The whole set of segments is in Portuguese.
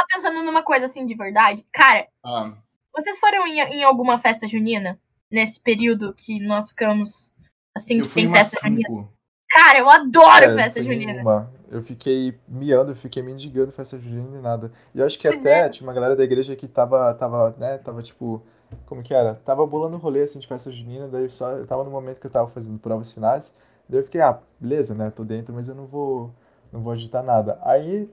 tava pensando numa coisa assim de verdade. Cara, Ah, vocês foram em, em alguma festa junina? Nesse período que nós ficamos assim, eu que fui tem festa junina? cinco. Cara, eu adoro É, festa junina. nenhuma. Eu fiquei miando, eu fiquei mendigando festa junina e nada. E eu acho que Pois até é. tinha uma galera da igreja que tava, tava, né, tava tipo, como que era? Tava bolando rolê assim de festa junina, daí só, eu tava no momento que eu tava fazendo provas finais, daí eu fiquei, ah, beleza, né, tô dentro, mas eu não vou, não vou agitar nada. Aí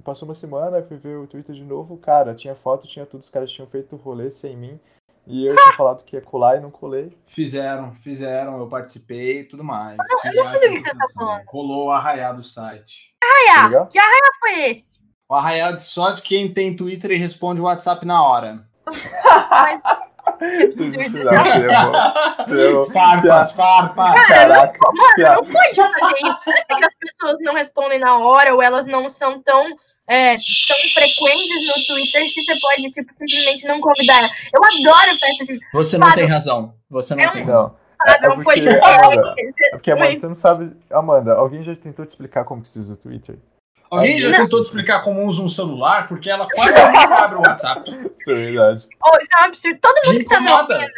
passou uma semana, eu fui ver o Twitter de novo, cara, tinha foto, tinha tudo, os caras tinham feito rolê sem mim, e eu tinha falado que ia colar e não colei. Fizeram, fizeram, eu participei e tudo mais. eu não sei do que você tá falando. Rolou o arraiá do site. Tá legal? Que arraia foi esse? O arraiá só de quem tem Twitter e responde o WhatsApp na hora. Mas. Seria bom. Farpas, farpas. Caraca, piada. Não pode fazer isso. Será que as pessoas não respondem na hora ou elas não são tão, é, tão frequentes no Twitter que você pode, tipo, simplesmente não convidar? Eu adoro festa de Você não Fábio. tem razão. Você não Eu tem razão. Não, sabe, é um porque. Amanda, é porque, Amanda, você não sabe. Amanda, alguém já tentou te explicar como que se usa o Twitter? Alguém já Não. tentou te explicar como usa um celular? Porque ela quase nunca abre o WhatsApp. Isso é verdade. Oh, isso é um absurdo. Todo mundo Me que tá me ouvindo,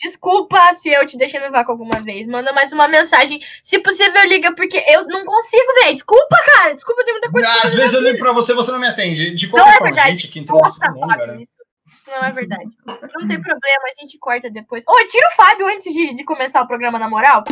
desculpa se eu te deixei no vácuo alguma vez. Manda mais uma mensagem. Se possível, liga, porque eu não consigo, velho. Desculpa, cara. Desculpa, tem muita coisa. Às vezes eu ligo pra você, você não me atende. De qualquer Não é forma, verdade. gente, que introdução Nossa, longa, Fábio, né? isso, isso não é verdade. Não tem problema, a gente corta depois. Ô, tira o Fábio antes de, de começar o programa, na moral.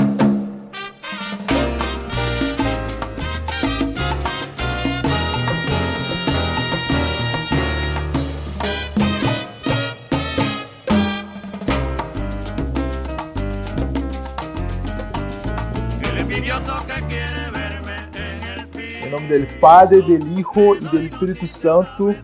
Nome dele, Padre, del Hijo e do Espírito Santo.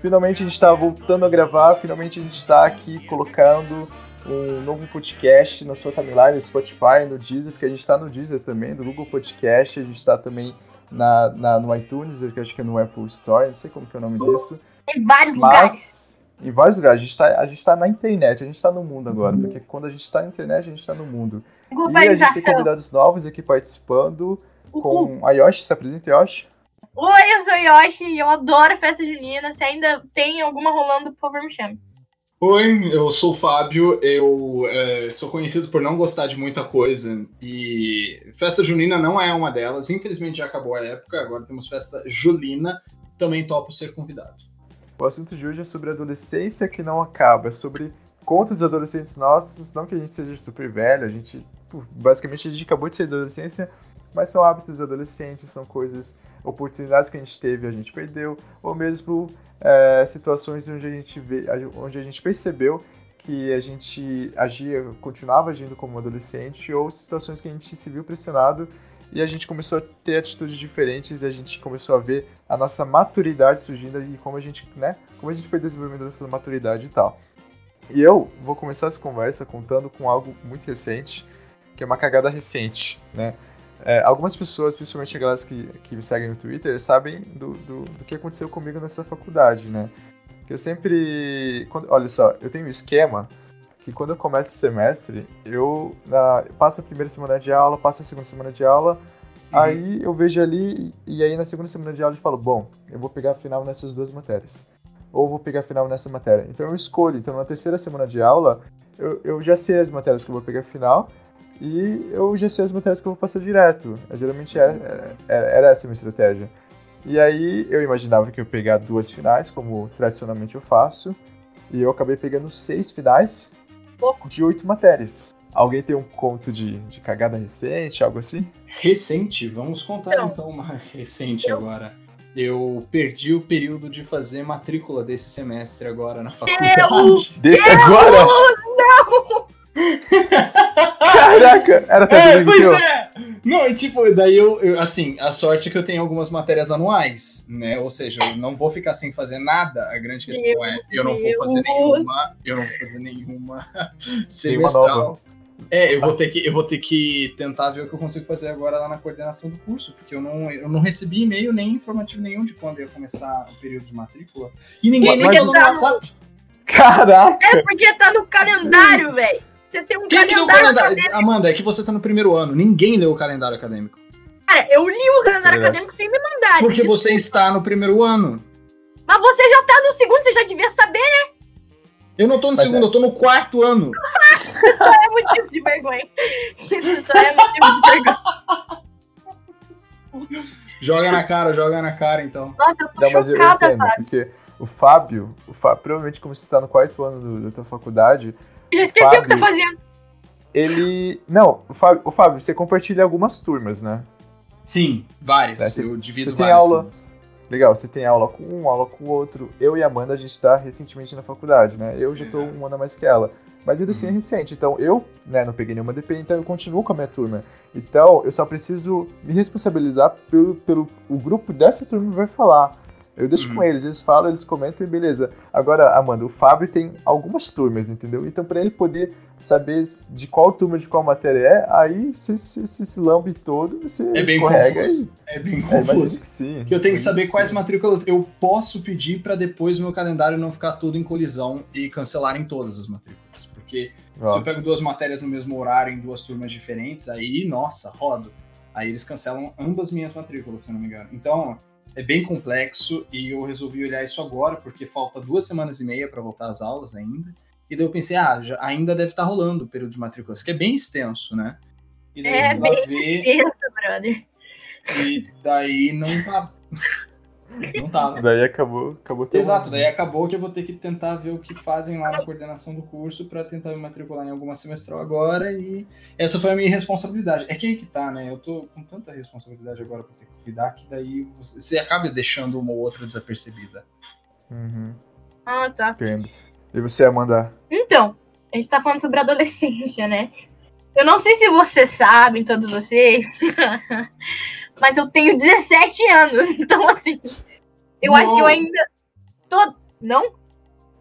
Finalmente a gente está voltando a gravar, finalmente a gente está aqui colocando um novo podcast na sua timeline no Spotify, no Deezer, porque a gente está no Deezer também, no Google Podcast, a gente está também na, na- no iTunes, eu acho que é no Apple Store, não sei como que é o nome disso. Tem vários lugares. Mas, em vários lugares, a gente, tá, a gente tá na internet, a gente tá no mundo agora, porque quando a gente tá na internet, a gente tá no mundo. E a gente tem convidados novos aqui participando, Uhul. com a Yoshi, se apresenta, Yoshi. Oi, eu sou Yoshi e eu adoro festa junina. Se ainda tem alguma rolando, por favor, me chame. Oi, eu sou o Fábio, eu é, sou conhecido por não gostar de muita coisa e festa junina não é uma delas, infelizmente já acabou a época, agora temos festa julina, também topo ser convidado. O assunto de hoje é sobre adolescência que não acaba, é sobre contos adolescentes nossos, não que a gente seja super velho, a gente, basicamente a gente acabou de sair da adolescência, mas são hábitos adolescentes, são coisas, oportunidades que a gente teve a gente perdeu, ou mesmo é, situações onde a gente vê, onde a gente percebeu que a gente agia, continuava agindo como adolescente, ou situações que a gente se viu pressionado e a gente começou a ter atitudes diferentes e a gente começou a ver a nossa maturidade surgindo e como a gente, né, como a gente foi desenvolvendo essa maturidade e tal. E eu vou começar essa conversa contando com algo muito recente, que é uma cagada recente, né? É, algumas pessoas, principalmente aquelas que, que me seguem no Twitter, sabem do, do, do que aconteceu comigo nessa faculdade, né? Que eu sempre. Quando, olha só, eu tenho um esquema que quando eu começo o semestre, eu na, passo a primeira semana de aula, passo a segunda semana de aula, aí eu vejo ali, e aí na segunda semana de aula eu falo, bom, eu vou pegar final nessas duas matérias. Ou vou pegar final nessa matéria. Então eu escolho. Então na terceira semana de aula, eu, eu já sei as matérias que eu vou pegar final e eu já sei as matérias que eu vou passar direto. Geralmente era, era, era essa a minha estratégia. E aí eu imaginava que eu ia pegar duas finais, como tradicionalmente eu faço, e eu acabei pegando seis finais Louco. de oito matérias. Alguém tem um conto de, de cagada recente, algo assim? Recente, vamos contar Não. então uma recente Eu- agora. Eu perdi o período de fazer matrícula desse semestre agora na Eu- faculdade. Desse agora? Caraca, era até É, pois é! Não, e tipo, daí eu, eu- assim, a sorte é que eu tenho algumas matérias anuais, né? Ou seja, eu não vou ficar sem fazer nada. A grande questão Meu é, eu não vou fazer Deus. nenhuma, eu não vou fazer nenhuma semestral. É, eu vou ter que eu vou ter que tentar ver o que eu consigo fazer agora lá na coordenação do curso, porque eu não, eu não recebi e-mail nem informativo nenhum de quando ia começar o período de matrícula. E ninguém nem Mas- no WhatsApp. Caraca! É porque tá no calendário, velho. Você tem um Quem que leu o calendário. calendário? acadêmico. Amanda, é que você tá no primeiro ano. Ninguém leu o calendário acadêmico. Cara, eu li o calendário é acadêmico sem me mandar. Porque Desculpa. você está no primeiro ano. Mas você já tá no segundo, você já devia saber, Eu não tô no Mas segundo, é- eu tô no quarto ano. isso só é motivo de vergonha. Isso só é motivo de vergonha. Joga na cara, joga na cara, então. Nossa, eu tô Não, mas eu chocada, entendo, Fábio. porque o Fábio, o Fábio, provavelmente como você tá no quarto ano do- da tua faculdade, Já esqueci o que tá Fábio. fazendo. ele. Não, o Fábio, o Fábio, você compartilha algumas turmas, né? Sim, várias. É, você- eu divido você tem várias. aula- turmas. Legal, você tem aula com um, aula com o outro. Eu e a Amanda, a gente tá recentemente na faculdade, né? Eu já tô um ano a mais que ela. Mas ainda assim é recente. Então eu, né, não peguei nenhuma DP, então eu continuo com a minha turma. Então eu só preciso me responsabilizar pelo, pelo o grupo dessa turma vai falar. Eu deixo Uhum. com eles, eles falam, eles comentam e beleza. Agora, Amanda, o Fábio tem algumas turmas, entendeu? Então, pra ele poder saber de qual turma, de qual matéria é, aí você se, se, se lambe todo, você É bem escorrega confuso. e. É bem É, confuso. que sim. Que eu tenho que saber quais sim. matrículas eu posso pedir pra depois o meu calendário não ficar tudo em colisão e cancelarem todas as matrículas. Porque Ó, se eu pego duas matérias no mesmo horário em duas turmas diferentes, aí, nossa, rodo. Aí eles cancelam ambas minhas matrículas, se eu não me engano. Então, é bem complexo e eu resolvi olhar isso agora, porque falta duas semanas e meia pra voltar às aulas ainda. E daí eu pensei, ah, já- ainda deve estar rolando o período de matrículas, que é bem extenso, né? E daí É lá ver, Pensa, brother. e daí não tava. Não tava. Daí acabou, acabou teu Exato, daí acabou que eu vou ter que tentar ver o que fazem lá na coordenação do curso pra tentar me matricular em alguma semestral agora e essa foi a minha responsabilidade. É que aí que tá, né? Eu tô com tanta responsabilidade agora pra ter que cuidar que daí você, você acaba deixando uma ou outra desapercebida. Uhum, Ah, tá. entendo. E você, Amanda? Então, a gente tá falando sobre adolescência, né? Eu não sei se vocês sabem, todos vocês, mas eu tenho 17 anos, então assim, eu acho que eu ainda tô. Não?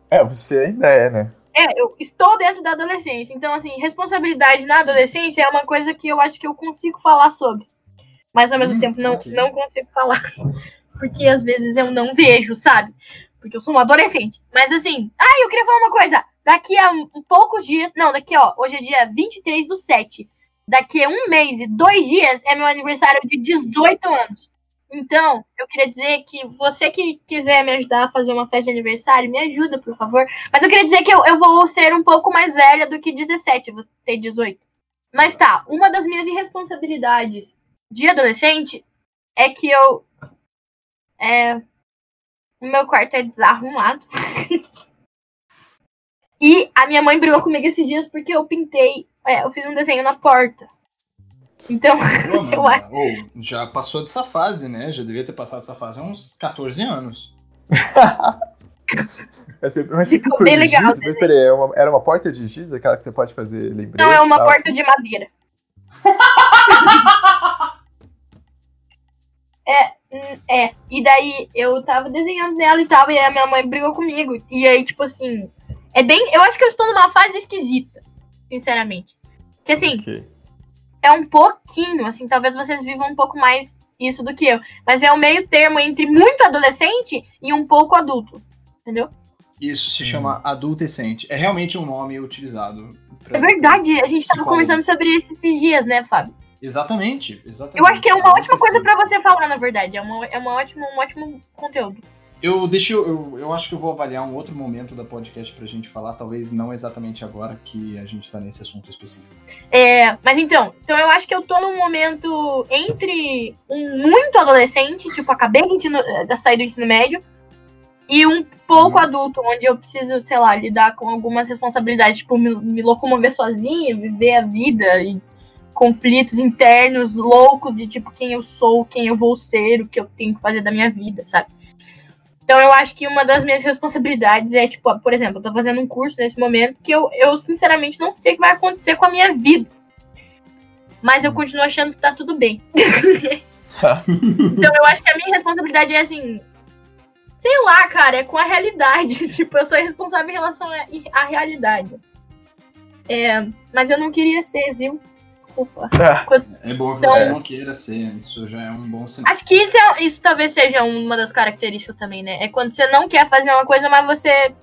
É, você ainda é, né? É, eu estou dentro da adolescência. Então, assim, responsabilidade na adolescência é uma coisa que eu acho que eu consigo falar sobre. Mas ao mesmo Hum, tempo não, ok. não consigo falar. Porque às vezes eu não vejo, sabe? Porque eu sou uma adolescente. Mas assim, ah, eu queria falar uma coisa. Daqui a um, poucos dias. Não, daqui, ó, hoje é dia 23 do 7. Daqui a um mês e dois dias é meu aniversário de 18 anos. Então, eu queria dizer que você que quiser me ajudar a fazer uma festa de aniversário, me ajuda, por favor. Mas eu queria dizer que eu, eu vou ser um pouco mais velha do que 17, você tem 18. Mas tá, uma das minhas irresponsabilidades de adolescente é que eu. É. O meu quarto é desarrumado. e a minha mãe brigou comigo esses dias porque eu pintei. É, eu fiz um desenho na porta. Então, Pô, Eu ô, já passou dessa fase, né? Já devia ter passado dessa fase há uns 14 anos. É sempre, mas sempre Ficou por bem legal giz? Mas peraí, é uma- era uma porta de giz, aquela que você pode fazer lembrete? não é uma tal, porta assim? de madeira. É, hum, é. E daí eu tava desenhando nela e tal, e aí a minha mãe brigou comigo. E aí, tipo assim, é bem. Eu acho que eu estou numa fase esquisita, sinceramente. Que assim, Ok. é um pouquinho, assim, talvez vocês vivam um pouco mais isso do que eu. Mas é o meio termo entre muito adolescente e um pouco adulto. Entendeu? Isso se Hum. chama adultescente. É realmente um nome utilizado. pra- É verdade, a gente tava Psicólogos. conversando sobre isso esses dias, né, Fábio? Exatamente, exatamente. Eu acho que é uma ótima coisa pra você falar, na verdade. É, uma, é uma ótima, um ótimo conteúdo. Eu deixo, eu, eu acho que eu vou avaliar um outro momento da podcast pra gente falar, talvez não exatamente agora que a gente tá nesse assunto específico. É, mas então, então eu acho que eu tô num momento entre um muito adolescente, tipo, acabei de, ensino, de sair do ensino médio, e um pouco Uhum. adulto, onde eu preciso, sei lá, lidar com algumas responsabilidades, tipo, me, me locomover sozinha, viver a vida e conflitos internos loucos de tipo quem eu sou, quem eu vou ser, o que eu tenho que fazer da minha vida, sabe? Então eu acho que uma das minhas responsabilidades é, tipo, por exemplo, eu tô fazendo um curso nesse momento que eu, eu sinceramente não sei o que vai acontecer com a minha vida. Mas eu continuo achando que tá tudo bem. então eu acho que a minha responsabilidade é assim. Sei lá, cara, é com a realidade. tipo, eu sou responsável em relação à realidade. É, mas eu não queria ser, viu? Desculpa. É bom que Então- você não queira ser, isso já é um bom sinal. Acho que isso, é- isso talvez seja uma das características também, né? É quando você não quer fazer uma coisa, mas você.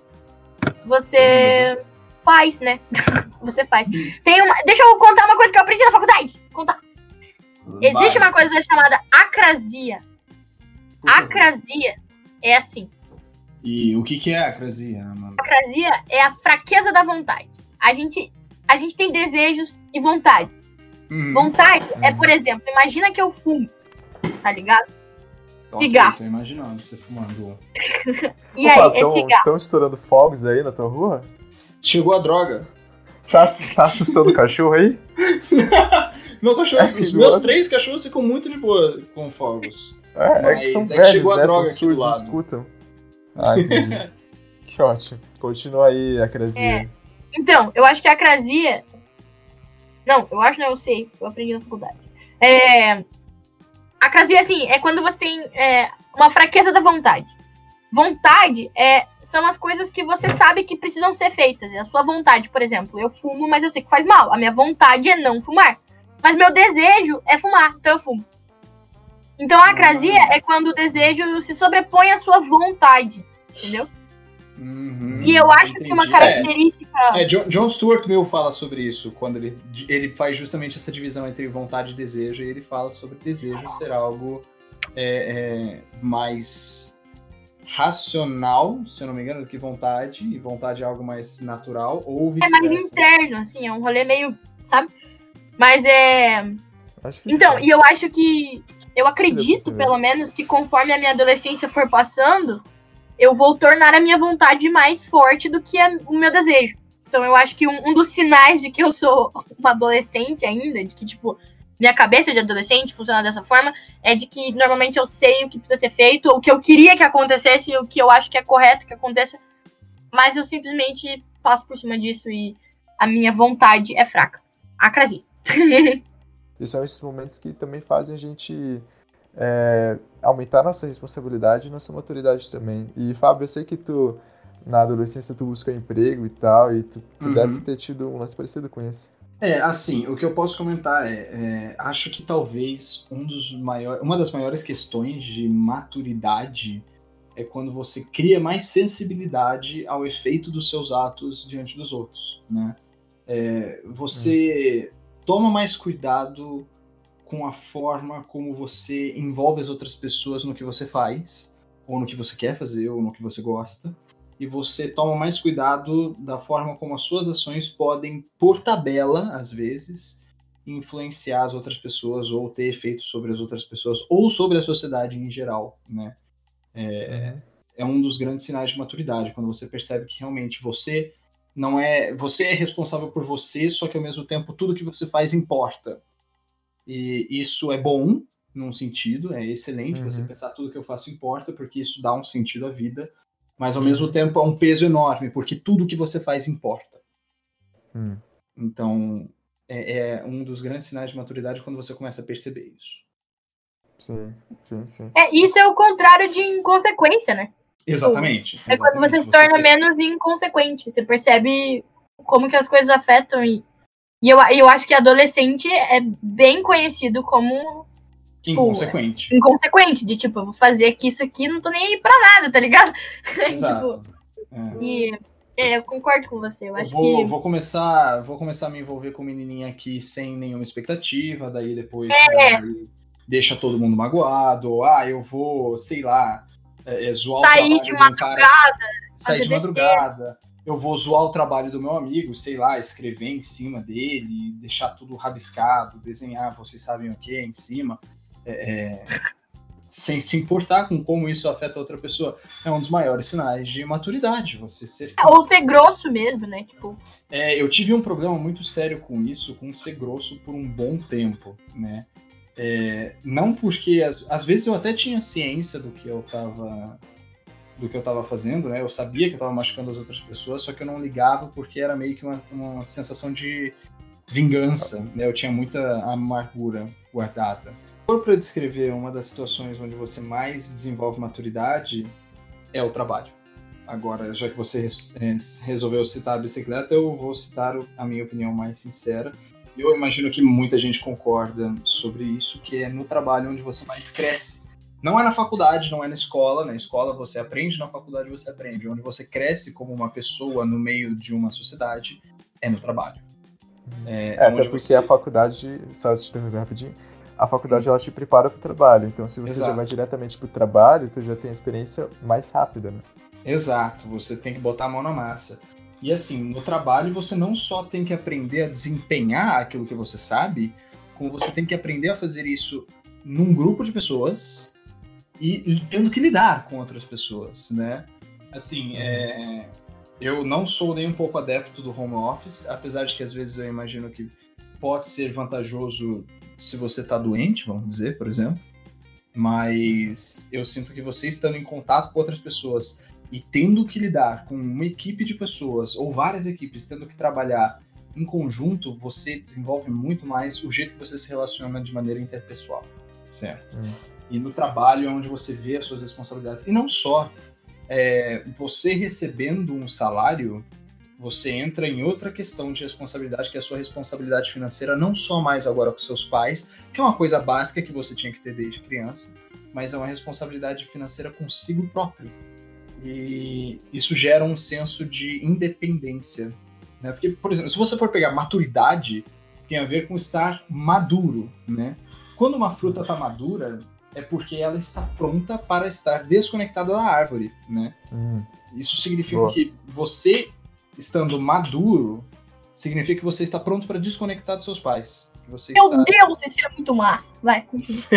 Você faz, né? você faz. Tem uma, deixa eu contar uma coisa que eu aprendi na faculdade. Contar. Existe uma coisa chamada acrasia. Acrasia é assim. E o que, que é acrasia, Amanda? Acrasia é a fraqueza da vontade. A gente, a gente tem desejos e vontades. Uhum. Vontade é, Uhum. por exemplo, imagina que eu fumo, tá ligado? Cigarro. Tô imaginando você fumando. E aí, é cigarro. Estão estourando fogos aí na tua rua? Chegou a droga. Tá, tá assustando o cachorro aí? Meu cachorro, É os meus três cachorros ficam muito de boa com fogos. É, é Mas que são é que velhos, chegou a né? São droga aqui do lado. escutam. Ah, entendi. que ótimo. Continua aí, Acrasia. É. Então, eu acho que a acrasia. Não, eu acho não, eu sei. Eu aprendi na faculdade. É... Acrasia, assim, é quando você tem é, uma fraqueza da vontade. Vontade é, são as coisas que você sabe que precisam ser feitas. É a sua vontade, por exemplo, eu fumo, mas eu sei que faz mal. A minha vontade é não fumar. Mas meu desejo é fumar, então eu fumo. Então a acrasia é quando o desejo se sobrepõe à sua vontade. Entendeu? Uhum, E eu acho que uma entendi. É, característica. É, John, John Stuart Mill fala sobre isso, quando ele, ele faz justamente essa divisão entre vontade e desejo, e ele fala sobre desejo ser algo é, é, mais racional, se eu não me engano, do que vontade, e vontade é algo mais natural, ou É mais interno, assim, é um rolê meio, sabe? Mas é. Acho que Então, sim. e eu acho que. Eu acredito, pelo menos, que conforme a minha adolescência for passando, eu vou tornar a minha vontade mais forte do que a- o meu desejo. Então, eu acho que um, um dos sinais de que eu sou uma adolescente ainda, de que, tipo, minha cabeça de adolescente funciona dessa forma, é de que normalmente eu sei o que precisa ser feito, o que eu queria que acontecesse, o que eu acho que é correto que aconteça, mas eu simplesmente passo por cima disso e a minha vontade é fraca. Acrasia. E são esses momentos que também fazem a gente é, aumentar nossa responsabilidade e nossa maturidade também. E, Fábio, eu sei que tu, na adolescência, tu buscou emprego e tal, e tu, tu Uhum. deve ter tido um lance parecido com isso. É, assim, o que eu posso comentar é, é, acho que talvez um dos maiores, uma das maiores questões de maturidade é quando você cria mais sensibilidade ao efeito dos seus atos diante dos outros, né? É, você toma mais cuidado com a forma como você envolve as outras pessoas no que você faz, ou no que você quer fazer, ou no que você gosta e você toma mais cuidado da forma como as suas ações podem, por tabela, às vezes, influenciar as outras pessoas ou ter efeito sobre as outras pessoas ou sobre a sociedade em geral, né? É, é um dos grandes sinais de maturidade, quando você percebe que realmente você não é, você é responsável por você, só que ao mesmo tempo tudo que você faz importa. E isso é bom num sentido, é excelente Uhum. você pensar tudo que eu faço importa, porque isso dá um sentido à vida mas ao mesmo tempo é um peso enorme, porque tudo que você faz importa. Hum. Então, é, é um dos grandes sinais de maturidade quando você começa a perceber isso. Sim, sim, sim. É, isso é o contrário de inconsequência, né? Exatamente. É quando você se torna menos inconsequente. Você percebe como que as coisas afetam. E, e eu, eu acho que adolescente é bem conhecido como Inconsequente. inconsequente. De tipo, eu vou fazer aqui isso aqui, não tô nem aí pra nada, tá ligado? Exato. tipo, É. e é, eu concordo com você. Eu Eu acho vou, que. vou começar vou começar a me envolver com menininha aqui sem nenhuma expectativa, daí depois É. né, deixa todo mundo magoado, ah, eu vou, sei lá, é, é, zoar Sair o de de um cara, sair de madrugada, eu vou zoar o trabalho do meu amigo, sei lá, escrever em cima dele, deixar tudo rabiscado, desenhar, vocês sabem o que, em cima, é, é, sem se importar com como isso afeta a outra pessoa. É um dos maiores sinais de maturidade, você ser Ou ser grosso mesmo, né? Tipo, é, eu tive um problema muito sério com isso, com ser grosso por um bom tempo, né? É, não porque às, às vezes eu até tinha ciência do que eu tava do que eu tava fazendo, né? Eu sabia que eu tava machucando as outras pessoas, só que eu não ligava porque era meio que uma, uma sensação de vingança, né? Eu tinha muita amargura guardada. For para descrever uma das situações onde você mais desenvolve maturidade, é o trabalho. Agora, já que você res- resolveu citar a bicicleta, eu vou citar a minha opinião mais sincera. Eu imagino que muita gente concorda sobre isso, que é no trabalho onde você mais cresce. Não é na faculdade, não é na escola. Na escola você aprende, na faculdade você aprende. Onde você cresce como uma pessoa no meio de uma sociedade é no trabalho. É, É, onde até porque você- a faculdade, só te interromper rapidinho, a faculdade ela te prepara pro trabalho. Então, se você já Exato. vai diretamente pro trabalho, tu já tem a experiência mais rápida, né? Exato, você tem que botar a mão na massa. E assim, no trabalho você não só tem que aprender a desempenhar aquilo que você sabe, como você tem que aprender a fazer isso num grupo de pessoas e, tendo que lidar com outras pessoas, né? Assim, é, eu não sou nem um pouco adepto do home office, apesar de que às vezes eu imagino que pode ser vantajoso se você está doente, vamos dizer, por exemplo. Mas eu sinto que você estando em contato com outras pessoas e tendo que lidar com uma equipe de pessoas ou várias equipes tendo que trabalhar em conjunto, você desenvolve muito mais o jeito que você se relaciona de maneira interpessoal, certo? Hum. E no trabalho é onde você vê as suas responsabilidades. E não só é, você recebendo um salário, você entra em outra questão de responsabilidade, que é a sua responsabilidade financeira, não só mais agora com seus pais, que é uma coisa básica que você tinha que ter desde criança, mas é uma responsabilidade financeira consigo próprio. E isso gera um senso de independência. Né? Porque, por exemplo, se você for pegar maturidade, tem a ver com estar maduro. Né? Quando uma fruta está madura, é porque ela está pronta para estar desconectada da árvore. Né? Hum. Isso significa Boa. que você, estando maduro, significa que você está pronto para desconectar dos seus pais. Que você Meu está... Deus, isso é muito massa. Vai, continua.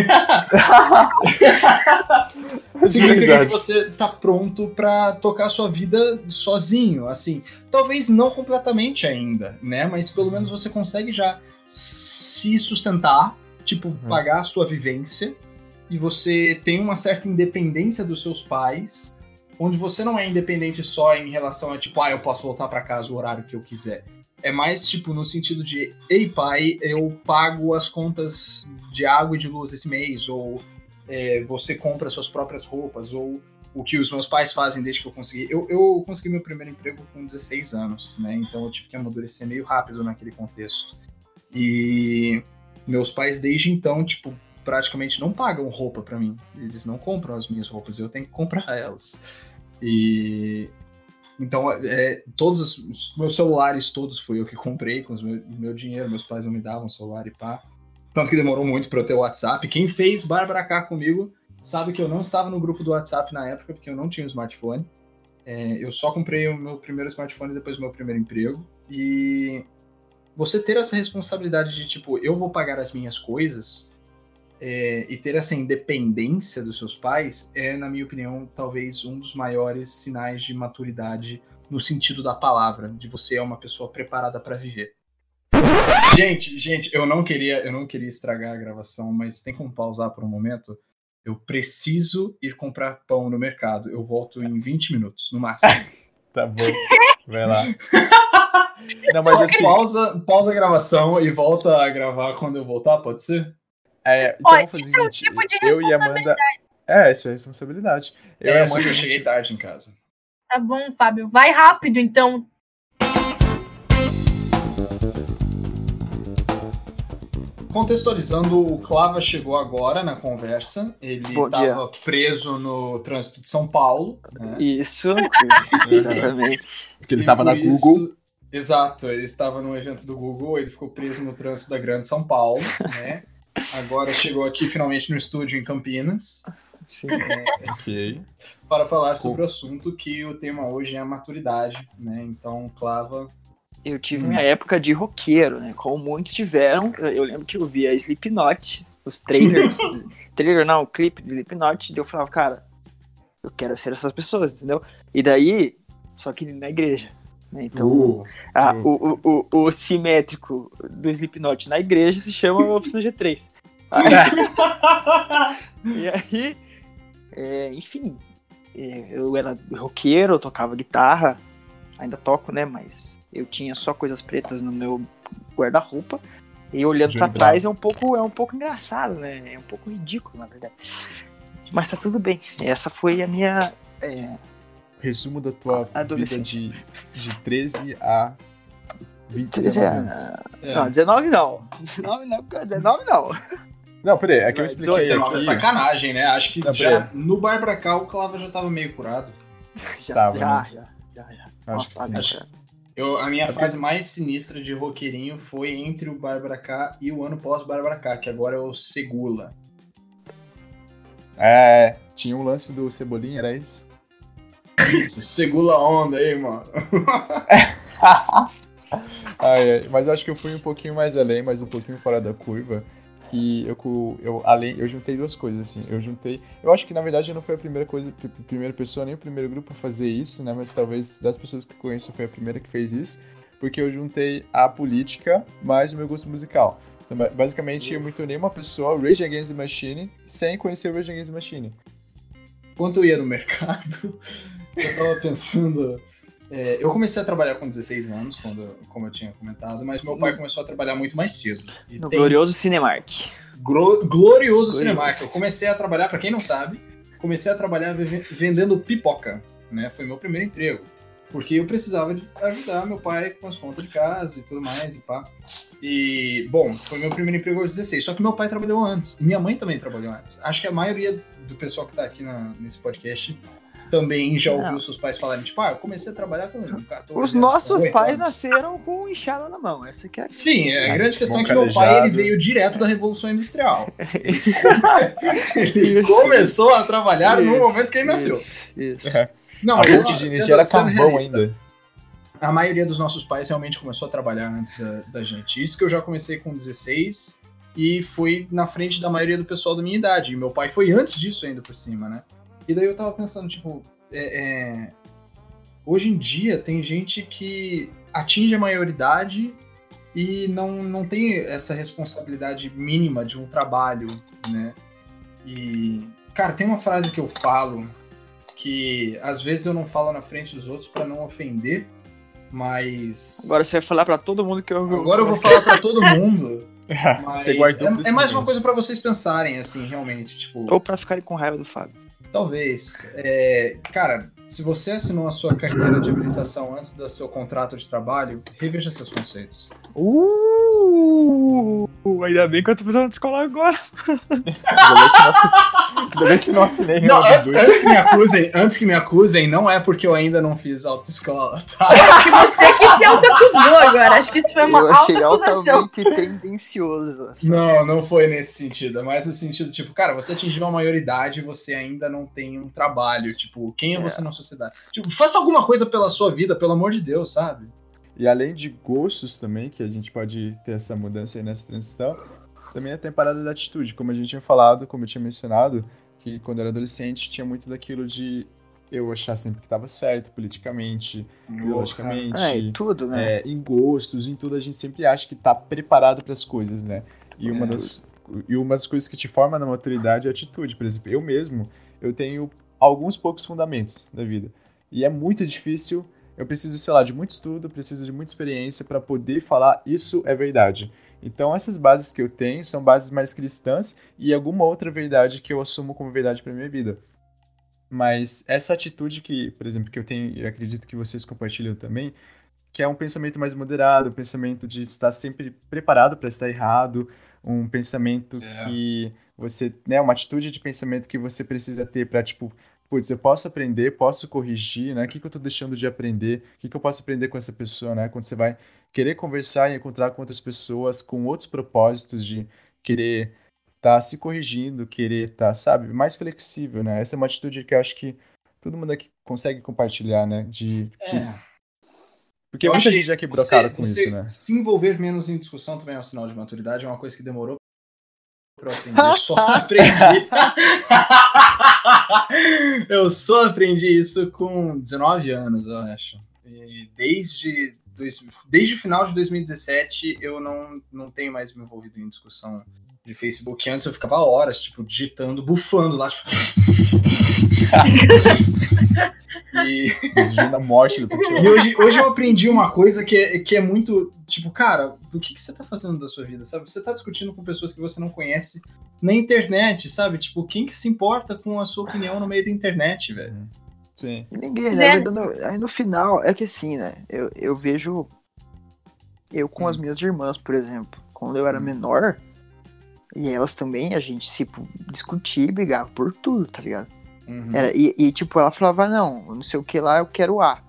Significa que você tá pronto pra tocar a sua vida sozinho, assim. Talvez não completamente ainda, né? Mas pelo menos você consegue já se sustentar, tipo, pagar a sua vivência, e você tem uma certa independência dos seus pais, onde você não é independente só em relação a, tipo, ah, eu posso voltar pra casa o horário que eu quiser. É mais, tipo, no sentido de, ei, pai, eu pago as contas de água e de luz esse mês, ou é, você compra suas próprias roupas, ou o que os meus pais fazem desde que eu consegui. Eu, eu consegui meu primeiro emprego com 16 anos, né? Então eu tive que amadurecer meio rápido naquele contexto. E meus pais, desde então, tipo, praticamente não pagam roupa pra mim. Eles não compram as minhas roupas, eu tenho que comprar elas. E. Então, é, todos os, os meus celulares todos fui eu que comprei com os meu, meu dinheiro, meus pais não me davam celular e pá. Tanto que demorou muito pra eu ter o WhatsApp. Quem fez Bárbara K comigo sabe que eu não estava no grupo do WhatsApp na época, porque eu não tinha um smartphone. É, eu só comprei o meu primeiro smartphone depois do meu primeiro emprego. E você ter essa responsabilidade de, tipo, eu vou pagar as minhas coisas é, e ter essa independência dos seus pais é, na minha opinião, talvez um dos maiores sinais de maturidade no sentido da palavra, de você é uma pessoa preparada para viver. Gente, gente, eu não queria, eu não queria estragar a gravação, mas tem como pausar por um momento? Eu preciso ir comprar pão no mercado. Eu volto em 20 minutos, no máximo. Tá bom. Vai lá. Não, mas assim, pausa, pausa a gravação e volta a gravar quando eu voltar, pode ser? É, então Olha, vamos fazer é um tipo de eu e a Amanda... É, isso é responsabilidade. Eu e a é, só Amanda, que eu cheguei tarde em casa. Tá bom, Fábio. Vai rápido, então. Contextualizando, o Clava chegou agora na conversa. Ele estava preso no trânsito de São Paulo. Né? Isso, exatamente. Porque ele E tava por na isso- Google. Exato, ele estava no evento do Google, ele ficou preso no trânsito da Grande São Paulo, né? Agora chegou aqui finalmente no estúdio em Campinas Sim. Ok. para falar sobre o assunto que o tema hoje é a maturidade, né? Então, Clava, Eu tive Hum. minha época de roqueiro, né? Como muitos tiveram. Eu- Eu lembro que eu via Slipknot, os trailers. trailer não, o clipe de Slipknot. E eu falava, cara, eu quero ser essas pessoas, entendeu? E daí, só que na igreja. Né? Então, uh, ah, o, o, o, o simétrico do Slipknot na igreja se chama Oficina G3. E aí, é, enfim, é, eu era roqueiro, eu tocava guitarra, ainda toco, né? Mas eu tinha só coisas pretas no meu guarda-roupa. E olhando pra Johnny trás é um pouco é um pouco engraçado, né? É um pouco ridículo, na verdade. Mas tá tudo bem. Essa foi a minha. é, Resumo da tua vida de, de 13 a 20 13 anos. é. Não, 19 não. 19 não, 19 não. Não, peraí, é que eu expliquei 19 é aqui. sacanagem, né? Acho que Não, já peraí. no Bárbara K o Clava já tava meio curado. Já, Tava, já, né? já, já, já. Acho Nossa, que tá sim. Acho-. Eu, a minha É fase mais sinistra de roqueirinho foi entre o Bárbara K e o ano pós-Bárbara K, que agora é o Segula. É, tinha um lance do Cebolinha, era isso? Isso, segura a onda aí, mano. Ai, ai, mas eu acho que eu fui um pouquinho mais além, mas um pouquinho fora da curva. Que eu, eu, além, eu juntei duas coisas, assim. Eu juntei. Eu acho que na verdade eu não foi a primeira coisa, a primeira pessoa, nem o primeiro grupo a fazer isso, né? Mas talvez das pessoas que eu conheço foi a primeira que fez isso. Porque eu juntei a política mais o meu gosto musical. Então, ba- basicamente, eu me tornei uma pessoa, Rage Against the Machine, sem conhecer o Rage Against the Machine. Enquanto eu ia no mercado, eu tava pensando. é, eu comecei a trabalhar com 16 anos, quando, como eu tinha comentado, mas meu pai começou a trabalhar muito mais cedo. No tem glorioso Cinemark. gro- glorioso. Cinemark. Eu comecei a trabalhar, pra quem não sabe, comecei a trabalhar ve- vendendo pipoca, né? Foi meu primeiro emprego. Porque eu precisava de ajudar meu pai com as contas de casa e tudo mais e pá. E, bom, foi meu primeiro emprego aos 16. Só que meu pai trabalhou antes. Minha mãe também trabalhou antes. Acho que a maioria do pessoal que tá aqui na- nesse podcast também já ouviu Não. seus pais falarem, tipo, ah, eu comecei a trabalhar com 14 Os nossos pais anos. nasceram com enxada na mão. Essa que é a Sim, é, a grande questão é que meu pai ele veio direto da Revolução Industrial. ele Isso. começou a trabalhar no Isso, momento que ele nasceu. Isso. Não, A mas fonte assim, de sendo- energia era carvão ainda. A maioria dos nossos pais realmente começou a trabalhar antes da, da gente. Isso que eu já comecei com 16 e fui na frente da maioria do pessoal da minha idade. E meu pai foi antes disso ainda por cima, né? E daí eu tava pensando, tipo, é- é, hoje em dia tem gente que atinge a maioridade e não, não tem essa responsabilidade mínima de um trabalho, né? E, cara, tem uma frase que eu falo que às vezes eu não falo na frente dos outros pra não ofender, mas. Agora você vai falar pra todo mundo que eu Agora eu vou falar pra todo mundo. Mas Você guardou é, é mais uma coisa pra vocês pensarem, assim, realmente. Tipo, Ou pra ficarem com raiva do Fábio. Talvez. é, cara, se você assinou a sua carteira de habilitação antes do seu contrato de trabalho, reveja seus conceitos. Uh, ainda bem que eu tô precisando de escola agora. Ainda bem que não não assinei Não, antes, antes que me acusem, antes que me acusem, não é porque eu ainda não fiz autoescola, tá? Acho que você que se autoacusou agora. Acho que isso foi uma Eu achei altamente tendencioso. assim. Não, não foi nesse sentido. É mais no sentido, tipo, cara, você atingiu a maioridade e você ainda não tem um trabalho. Tipo, quem é, É. você na sociedade? Tipo, faça alguma coisa pela sua vida, pelo amor de Deus, sabe? E além de gostos também, que a gente pode ter essa mudança aí nessa transição, também tem a parada da atitude. Como a gente tinha falado, como eu tinha mencionado, que quando eu era adolescente tinha muito daquilo de eu achar sempre que estava certo politicamente, ideologicamente, É, e tudo, né? é, em gostos, em tudo a gente sempre acha que tá preparado para as coisas, né? E uma, É. das, e uma das coisas que te forma na maturidade é a atitude. Por exemplo, eu mesmo, eu tenho alguns poucos fundamentos da vida. E é muito difícil, eu preciso, sei lá, de muito estudo, preciso de muita experiência para poder falar isso é verdade. Então essas bases que eu tenho são bases mais cristãs e alguma outra verdade que eu assumo como verdade para minha vida. Mas essa atitude que, por exemplo, que eu tenho, e acredito que vocês compartilham também, que é um pensamento mais moderado, um pensamento de estar sempre preparado para estar errado, um pensamento É. que você, né, uma atitude de pensamento que você precisa ter para tipo, putz, eu posso aprender, posso corrigir, né? O que, que eu tô deixando de aprender? O que, que eu posso aprender com essa pessoa, né? Quando você vai querer conversar e encontrar com outras pessoas com outros propósitos de querer estar se corrigindo, querer estar, sabe, mais flexível, né? Essa é uma atitude que eu acho que todo mundo aqui consegue compartilhar, né? De, É. putz, porque Eu muita gente já que quebrou cara com você isso, né? Se envolver menos em discussão também é um sinal de maturidade, é uma coisa que demorou eu aprender. Eu só aprendi. eu só aprendi isso com 19 anos, eu acho. E desde, dois, desde o final de 2017 eu não, não tenho mais me envolvido em discussão de Facebook. Antes eu ficava horas, tipo, digitando, bufando lá, tipo. e Exigindo a morte da pessoa. e hoje, hoje eu aprendi uma coisa que é, que é muito, tipo, cara, o que, que você tá fazendo da sua vida, sabe? Você tá discutindo com pessoas que você não conhece na internet, sabe? Tipo, quem que se importa com a sua opinião no meio da internet, velho? Sim. E Ninguém, né? No, aí no final, é que assim, né? Eu, eu vejo. Eu com as minhas irmãs, por exemplo, quando eu era menor, e elas também, a gente se tipo, discutia e brigava por tudo, tá ligado? Uhum. Era, e, e, tipo, ela falava, não, não sei o que lá, eu quero A.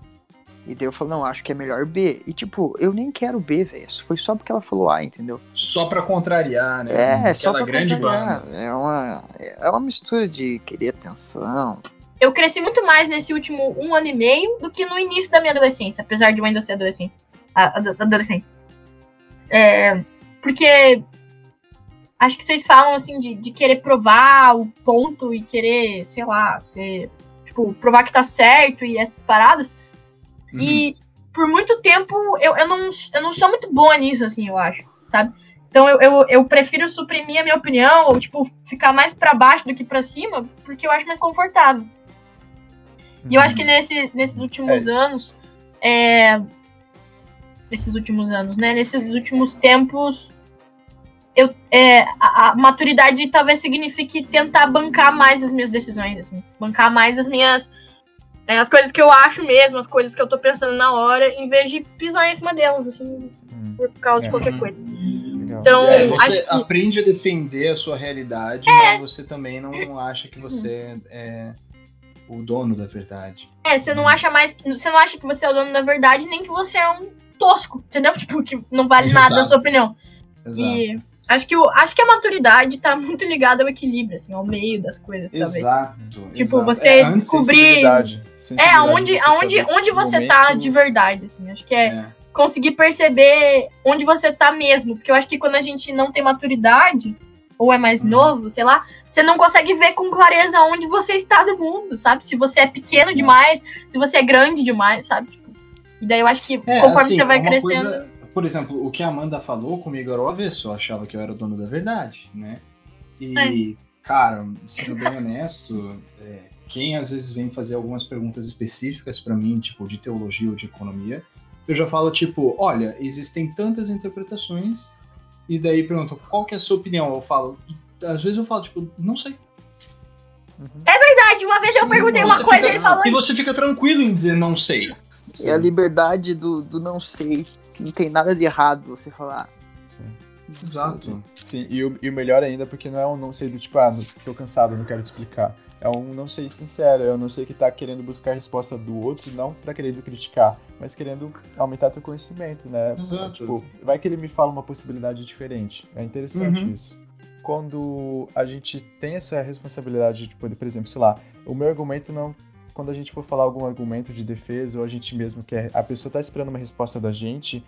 E daí eu falo, não, acho que é melhor B. E tipo, eu nem quero B, velho. Foi só porque ela falou A, entendeu? Só pra contrariar, né? É, só Aquela pra grande contrariar. banda. É uma, é uma mistura de querer atenção, eu cresci muito mais nesse último um ano e meio do que no início da minha adolescência, apesar de eu ainda ser adolescente. adolescente. É, porque acho que vocês falam assim de, de querer provar o ponto e querer, sei lá, ser, tipo, provar que tá certo e essas paradas. Uhum. E por muito tempo eu, eu, não, eu não sou muito boa nisso, assim, eu acho, sabe? Então eu, eu, eu prefiro suprimir a minha opinião, ou, tipo, ficar mais pra baixo do que pra cima, porque eu acho mais confortável. E eu acho que nesse, nesses últimos anos, é, nesses últimos anos, né? Nesses últimos tempos, eu, é, a, a maturidade talvez signifique tentar bancar mais as minhas decisões, assim. Bancar mais as minhas. é, as coisas que eu acho mesmo, as coisas que eu tô pensando na hora, em vez de pisar em cima delas, assim, Hum, por causa de É. qualquer coisa. legal. Então, É, você que- É. aprende a defender a sua realidade, mas você também não acha que você é o dono da verdade. É, você não acha mais. Você não acha que você é o dono da verdade, nem que você é um tosco, entendeu? Tipo, que não vale nada da Exato. sua opinião. Exato. E acho que, o, acho que a maturidade tá muito ligada ao equilíbrio, assim, ao meio das coisas, talvez. Exato. Tipo, exato. você É, descobrir- Sensibilidade. É, Sensibilidade aonde, aonde, onde você tá momento- de verdade, assim. Acho que é, É. conseguir perceber onde você tá mesmo. Porque eu acho que quando a gente não tem maturidade, ou é mais Uhum. novo, sei lá, você não consegue ver com clareza onde você está no mundo, sabe? Se você é pequeno demais, se você é grande demais, sabe? Tipo, e daí eu acho que É, conforme assim, você vai uma crescendo. coisa- por exemplo, o que a Amanda falou comigo era o avesso. Eu achava que eu era o dono da verdade, né? E, cara, sendo bem honesto, é, quem às vezes vem fazer algumas perguntas específicas pra mim, tipo de teologia ou de economia, eu já falo, tipo, olha, existem tantas interpretações, e daí perguntam, qual que é a sua opinião? Eu falo, às vezes eu falo, tipo, não sei. Verdade, uma vez eu perguntei uma Você coisa e fica- ele falou E você fica tranquilo em dizer não sei. É a liberdade do, do não sei. que Não tem nada de errado você falar. Exato. Sim, e o, e o melhor ainda porque não é um não sei do tipo, ah, não- tô cansado, não quero te explicar. É um não sei sincero, é um não sei que tá querendo buscar a resposta do outro, não pra querendo criticar, mas querendo aumentar teu conhecimento, né? Exato. Tipo, vai que ele me fala uma possibilidade diferente. É interessante Uhum. isso. Quando a gente tem essa responsabilidade de poder, por exemplo, sei lá, o meu argumento não. Quando a gente for falar algum argumento de defesa, ou a gente mesmo quer. A pessoa tá esperando uma resposta da gente,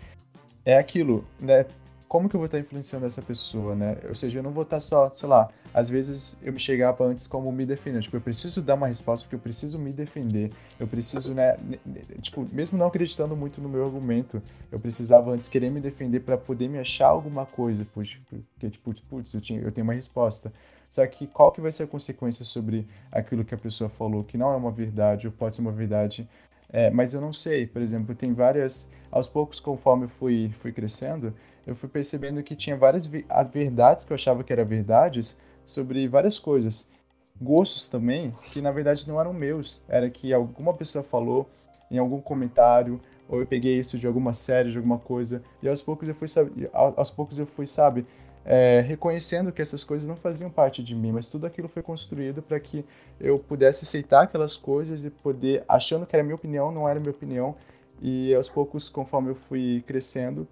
é aquilo, né? Como que eu vou estar influenciando essa pessoa, né? Ou seja, eu não vou estar só, sei lá, às vezes eu me chegava antes como me defender. Tipo, eu preciso dar uma resposta porque eu preciso me defender. Eu preciso, né? Tipo, mesmo não acreditando muito no meu argumento, eu precisava antes querer me defender para poder me achar alguma coisa. Porque, tipo, putz, eu, tinha, eu tenho uma resposta. Só que qual que vai ser a consequência sobre aquilo que a pessoa falou, que não é uma verdade, ou pode ser uma verdade, é, mas eu não sei. Por exemplo, tem várias. Aos poucos, conforme eu fui, fui crescendo, eu fui percebendo que tinha várias ve- as verdades que eu achava que eram verdades sobre várias coisas. Gostos também, que na verdade não eram meus. Era que alguma pessoa falou em algum comentário, ou eu peguei isso de alguma série, de alguma coisa, e aos poucos eu fui, sabe, ao- aos poucos eu fui, sabe, é, reconhecendo que essas coisas não faziam parte de mim, mas tudo aquilo foi construído para que eu pudesse aceitar aquelas coisas e poder, achando que era minha opinião, não era minha opinião, e aos poucos, conforme eu fui crescendo,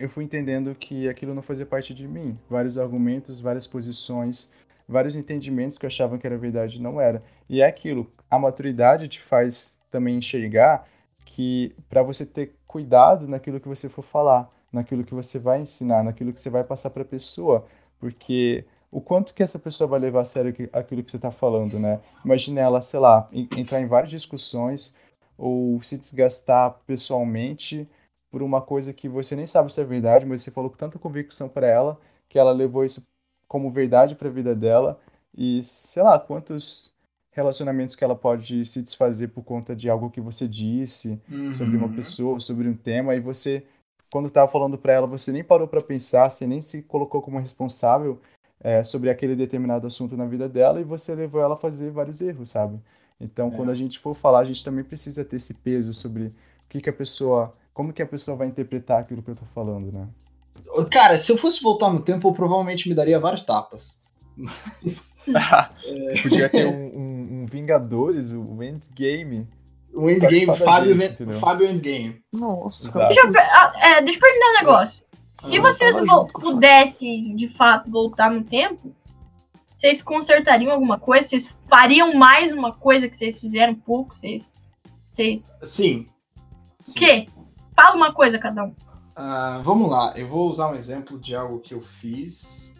eu fui entendendo que aquilo não fazia parte de mim. Vários argumentos, várias posições, vários entendimentos que eu achava que era verdade não era. E é aquilo, a maturidade te faz também enxergar que para você ter cuidado naquilo que você for falar, naquilo que você vai ensinar, naquilo que você vai passar para a pessoa, porque o quanto que essa pessoa vai levar a sério aquilo que você está falando, né? Imagina ela, sei lá, en- entrar em várias discussões ou se desgastar pessoalmente por uma coisa que você nem sabe se é verdade, mas você falou com tanta convicção para ela que ela levou isso como verdade para a vida dela e sei lá quantos relacionamentos que ela pode se desfazer por conta de algo que você disse sobre uma Uhum. pessoa, sobre um tema, e você, quando estava falando para ela, você nem parou para pensar, você nem se colocou como responsável é, sobre aquele determinado assunto na vida dela, e você levou ela a fazer vários erros, sabe? Então, É. quando a gente for falar, a gente também precisa ter esse peso sobre o que que a pessoa, como que a pessoa vai interpretar aquilo que eu tô falando, né? Cara, se eu fosse voltar no tempo, eu provavelmente me daria vários tapas. Mas, Podia ter um, um- um Vingadores, o Endgame. O Endgame, Fábio, gente? Fábio Endgame. Nossa. Exato. Deixa eu, ah, é, deixa eu perguntar um negócio. Se Ah, eu vocês pudessem, de fato, voltar no tempo, Vocês consertariam alguma coisa? Vocês fariam mais uma coisa que vocês fizeram pouco? Vocês. Vocês. Sim. O Sim. quê? Fala uma coisa cada um. Ah, vamos lá, eu vou usar um exemplo de algo que eu fiz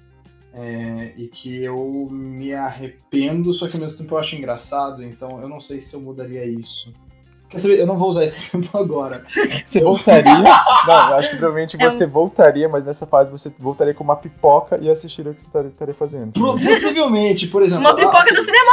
é, e que eu me arrependo, só que ao mesmo tempo eu acho engraçado, então eu não sei se eu mudaria isso. Quer saber? Eu não vou usar esse exemplo agora. Você voltaria. Não, eu acho que provavelmente É um- você voltaria, mas nessa fase você voltaria com uma pipoca e assistiria o que você estaria- estaria fazendo. Possivelmente, por exemplo. Uma pipoca ah, do cinema.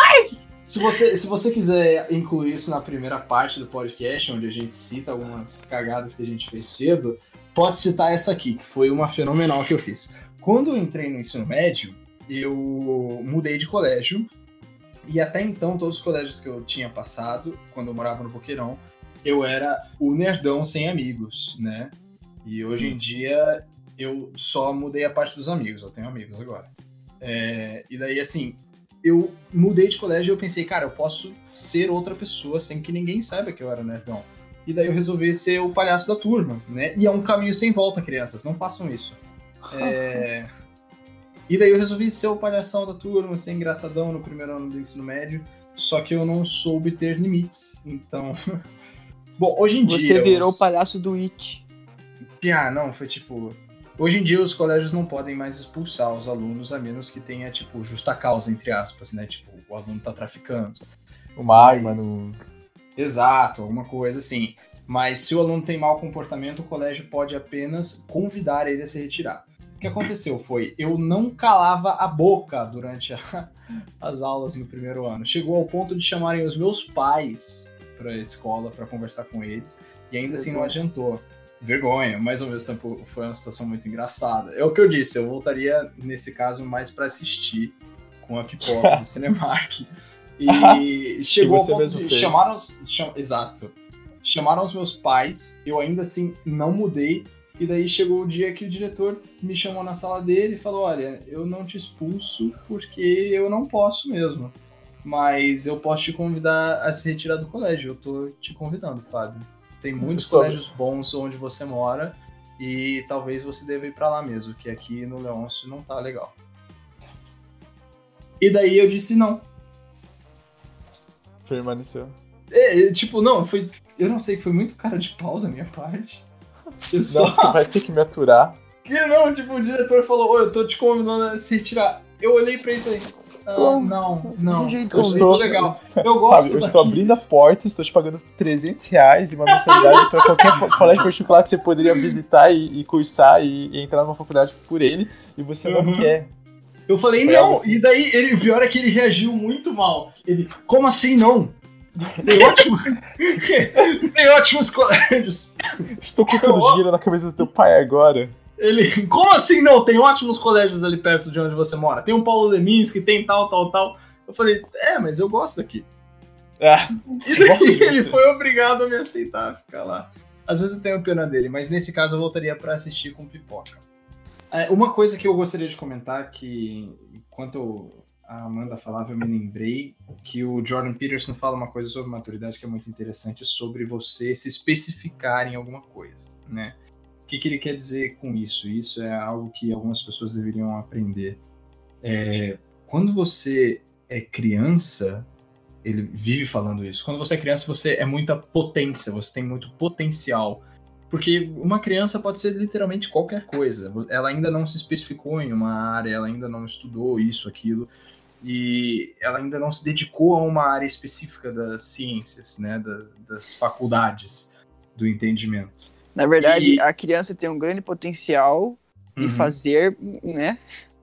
Se você, se você quiser incluir isso na primeira parte do podcast, onde a gente cita algumas cagadas que a gente fez cedo, pode citar essa aqui, que foi uma fenomenal que eu fiz. Quando eu entrei no ensino médio, eu mudei de colégio, e até então, todos os colégios que eu tinha passado, quando eu morava no Boqueirão, eu era o nerdão sem amigos, né? E hoje em dia eu só mudei a parte dos amigos, eu tenho amigos agora. É, e daí, assim, eu mudei de colégio e eu pensei, cara, eu posso ser outra pessoa sem que ninguém saiba que eu era nerdão. E daí eu resolvi ser o palhaço da turma, né? E é um caminho sem volta, crianças, não façam isso. É, E daí eu resolvi ser o palhação da turma, ser engraçadão no primeiro ano do ensino médio, só que eu não soube ter limites, então... Bom, hoje em dia... Você virou os- o palhaço do It. ah, não, foi tipo. Hoje em dia os colégios não podem mais expulsar os alunos, a menos que tenha, tipo, justa causa, entre aspas, né? Tipo, o aluno tá traficando. Uma arma Mas- no. Exato, alguma coisa assim. Mas se o aluno tem mau comportamento, o colégio pode apenas convidar ele a se retirar. O que aconteceu foi, eu não calava a boca durante a- as aulas no primeiro ano. Chegou ao ponto de chamarem os meus pais pra escola para conversar com eles, e ainda assim não adiantou. Vergonha, mas ao mesmo tempo foi uma situação muito engraçada. É o que eu disse, eu voltaria nesse caso mais para assistir com a pipoca do Cinemark. E chegou ao ponto de fez. chamaram cham- exato. Chamaram os meus pais, eu ainda assim não mudei. E daí chegou o dia que o diretor me chamou na sala dele e falou: Olha, eu não te expulso porque eu não posso mesmo. Mas eu posso te convidar a se retirar do colégio. Eu tô te convidando, Fábio. Tem muitos colégios bons onde você mora e talvez você deva ir pra lá mesmo, que aqui no Leôncio não tá legal. E daí eu disse não. Permaneceu. É, é, tipo, não, foi. Eu não sei, foi muito cara de pau da minha parte. Eu só. Não, você vai ter que me aturar. E não, tipo, o diretor falou, ô, eu tô te convidando a se retirar. Eu olhei pra ele e falei, ah, não, não, jeito eu estou legal. Eu gosto Fábio, eu estou abrindo a porta, estou te pagando 300 reais e uma mensalidade para qualquer colégio particular que você poderia visitar e, e cursar e, e entrar numa faculdade por ele, e você não Uhum. quer. Eu falei, Foi não, assim. e daí ele, o pior é que ele reagiu muito mal. Ele, como assim não? Tem, ótimo... Tem ótimos colégios. Estou colocando dinheiro na cabeça do teu pai agora. Ele, como assim não? Tem ótimos colégios ali perto de onde você mora. Tem um Paulo Leminski, tem tal, tal, tal. Eu falei, é, mas eu gosto daqui. Ah, E Eu daí ele foi obrigado a me aceitar, ficar lá. Às vezes eu tenho pena dele, mas nesse caso eu voltaria pra assistir com pipoca. É, uma coisa que eu gostaria de comentar, que enquanto a Amanda falava, eu me lembrei que o Jordan Peterson fala uma coisa sobre maturidade que é muito interessante, sobre você se especificar em alguma coisa, né? O que, que ele quer dizer com isso? Isso é algo que algumas pessoas deveriam aprender. É, quando você é criança, ele vive falando isso. Quando você é criança, você é muita potência, você tem muito potencial. Porque uma criança pode ser literalmente qualquer coisa. Ela ainda não se especificou em uma área, ela ainda não estudou isso, aquilo, e ela ainda não se dedicou a uma área específica das ciências, né, da- das faculdades do entendimento. Na verdade, E- a criança tem um grande potencial de Uhum. fazer, né?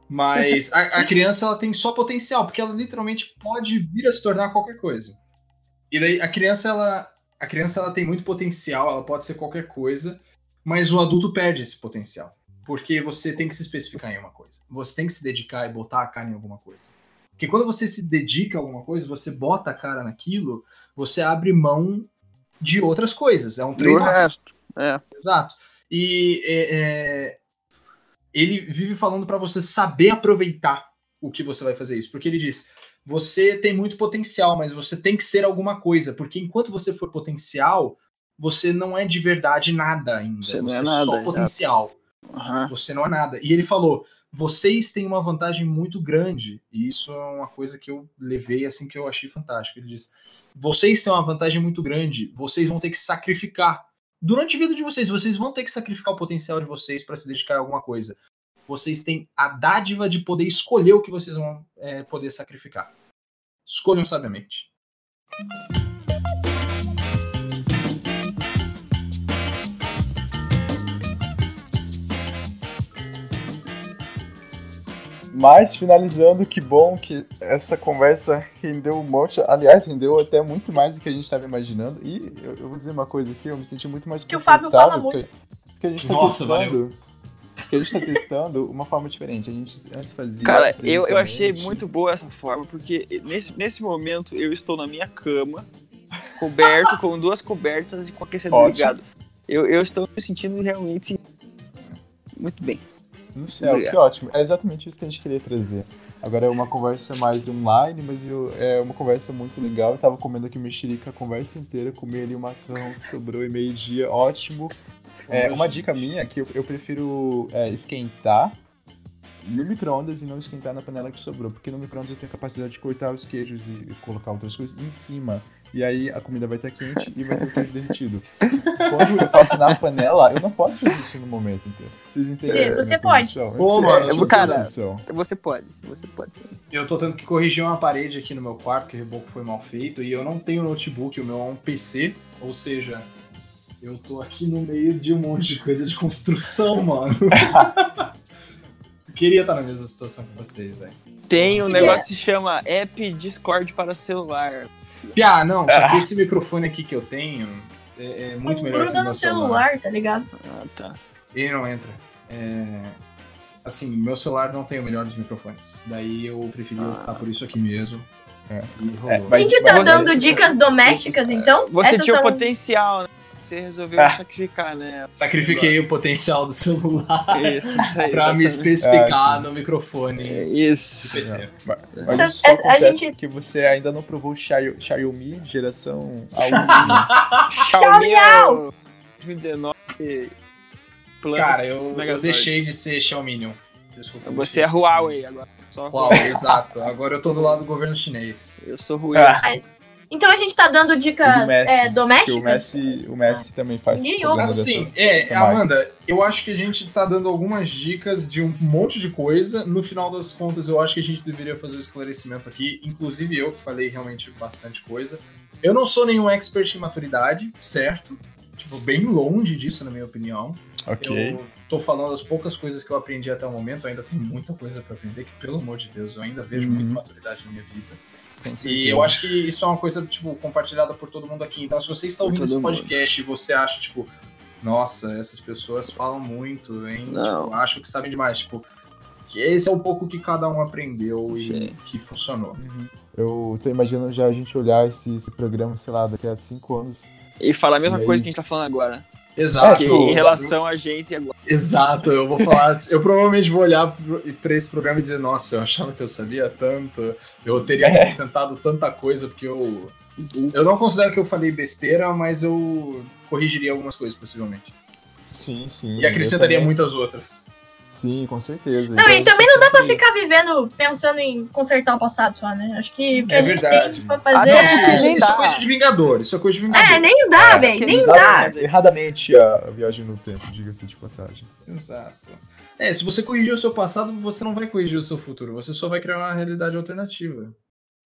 Mas a, a criança ela tem só potencial, porque ela literalmente pode vir a se tornar qualquer coisa. E daí a criança ela a criança ela tem muito potencial, ela pode ser qualquer coisa, mas o adulto perde esse potencial, porque você tem que se especificar em uma coisa. Você tem que se dedicar e botar a cara em alguma coisa. Porque quando você se dedica a alguma coisa, você bota a cara naquilo, você abre mão de outras coisas. É um Do trade-off. resto. É. Exato. E é, é, ele vive falando pra você saber aproveitar o que você vai fazer isso. Porque ele diz: você tem muito potencial, mas você tem que ser alguma coisa. Porque enquanto você for potencial, você não é de verdade nada ainda. Você não você é é nada, só exato. potencial. Aham. Você não é nada. E ele falou: vocês têm uma vantagem muito grande. E isso é uma coisa que eu levei assim que eu achei fantástico. Ele diz: vocês têm uma vantagem muito grande, vocês vão ter que sacrificar. Durante a vida de vocês, vocês vão ter que sacrificar o potencial de vocês para se dedicar a alguma coisa. Vocês têm a dádiva de poder escolher o que vocês vão é, poder sacrificar. Escolham sabiamente. Mas, finalizando, que bom que essa conversa rendeu um monte. Aliás, rendeu até muito mais do que a gente estava imaginando. E eu, eu vou dizer uma coisa aqui, eu me senti muito mais Que o Fábio fala confortável, Porque, porque a gente está Nossa, testando. Porque a gente tá testando uma forma diferente. A gente antes fazia. Cara, eu, eu achei muito boa essa forma, porque nesse, nesse momento eu estou na minha cama, coberto, com duas cobertas e com aquecedor Ótimo. ligado. Eu, eu estou me sentindo realmente muito bem. No céu, Obrigado. que ótimo. É exatamente isso que a gente queria trazer. Agora é uma conversa mais online, mas eu- é uma conversa muito legal. Eu tava comendo aqui mexerica a conversa inteira, comi ali o macarrão que sobrou e meio-dia, ótimo. É, uma dica minha é que eu, eu prefiro é, esquentar no micro-ondas e não esquentar na panela que sobrou, porque no micro-ondas eu tenho a capacidade de cortar os queijos e colocar outras coisas em cima. E aí a comida vai estar quente e vai ter o queijo derretido. Quando eu faço na panela, eu não posso fazer isso no momento inteiro. Vocês entendem? Minha você pode. Pô, mano, tô cara, posição. Você pode, você pode. Eu tô tendo que corrigir uma parede aqui no meu quarto, que o reboco foi mal feito, e eu não tenho notebook, o meu é um PC, ou seja, eu tô aqui no meio de um monte de coisa de construção, mano. Queria estar na mesma situação que vocês, velho. Tem um negócio que se chama App Discord para celular. Piá, não, só que esse microfone aqui que eu tenho é, é muito melhor que o meu no celular. celular, tá ligado? Ah, tá. Ele não entra. É, Assim, meu celular não tem o melhor dos microfones. Daí eu preferi Ah. optar por isso aqui mesmo. É. E rolou. É, A gente tá dando dicas domésticas, então? Você Essas tinha o são- potencial, né? Você resolveu Ah. sacrificar, né? Sacrifiquei o potencial do celular Isso, isso aí. pra me especificar sim. no microfone É do Isso. PC. Mas Essa- isso só essa- a acontece gente- porque você ainda não provou o Xiaomi geração A1. Xiaomi é o 2019 Plus Cara, eu, eu deixei de ser Xiaominion. Desculpa. Você é Huawei agora. Só Huawei. exato. Agora eu tô do lado do governo chinês. Eu sou Huawei. Ah, Então a gente tá dando dicas do Messi, é, porque o domésticas? Messi, o Messi também faz Assim, dessa- é. Amanda, eu acho que a gente tá dando algumas dicas de um monte de coisa. No final das contas, eu acho que a gente deveria fazer o esclarecimento aqui. Inclusive eu que falei realmente bastante coisa. Eu não sou nenhum expert em maturidade, certo? Tipo, bem longe disso, na minha opinião. Ok. Eu tô falando as poucas coisas que eu aprendi até o momento, ainda tem muita coisa pra aprender, que pelo amor de Deus, eu ainda vejo Uhum. muita maturidade na minha vida. E eu acho que isso é uma coisa, tipo, compartilhada por todo mundo aqui. Então, se você está ouvindo esse mundo. podcast e você acha, tipo, nossa, essas pessoas falam muito, hein? Não. Tipo, acho que sabem demais. Tipo, que esse é um pouco que cada um aprendeu e Sim. que funcionou. Uhum. Eu tô imaginando já a gente olhar esse, esse programa, sei lá, daqui a cinco anos. E falar a mesma E aí? coisa que a gente tá falando agora. Exato. Que em relação a gente agora. Exato, eu vou falar. eu provavelmente vou olhar pra esse programa e dizer, nossa, eu achava que eu sabia tanto, eu teria É. acrescentado tanta coisa, porque eu. Eu não considero que eu falei besteira, mas eu corrigiria algumas coisas, possivelmente. Sim, sim. E acrescentaria muitas outras. Sim, com certeza. Não, Então, e também não dá pra sempre- ficar vivendo pensando em consertar o passado só, né? Acho que o que É a gente verdade. tem pra Ah, fazer não, é... Isso, nem isso é dá. coisa de Vingador, isso é coisa de Vingador. É, nem dá, É, velho, nem dá. Erradamente a viagem no tempo, diga-se de passagem. Exato. É, se você corrigir o seu passado, você não vai corrigir o seu futuro, você só vai criar uma realidade alternativa.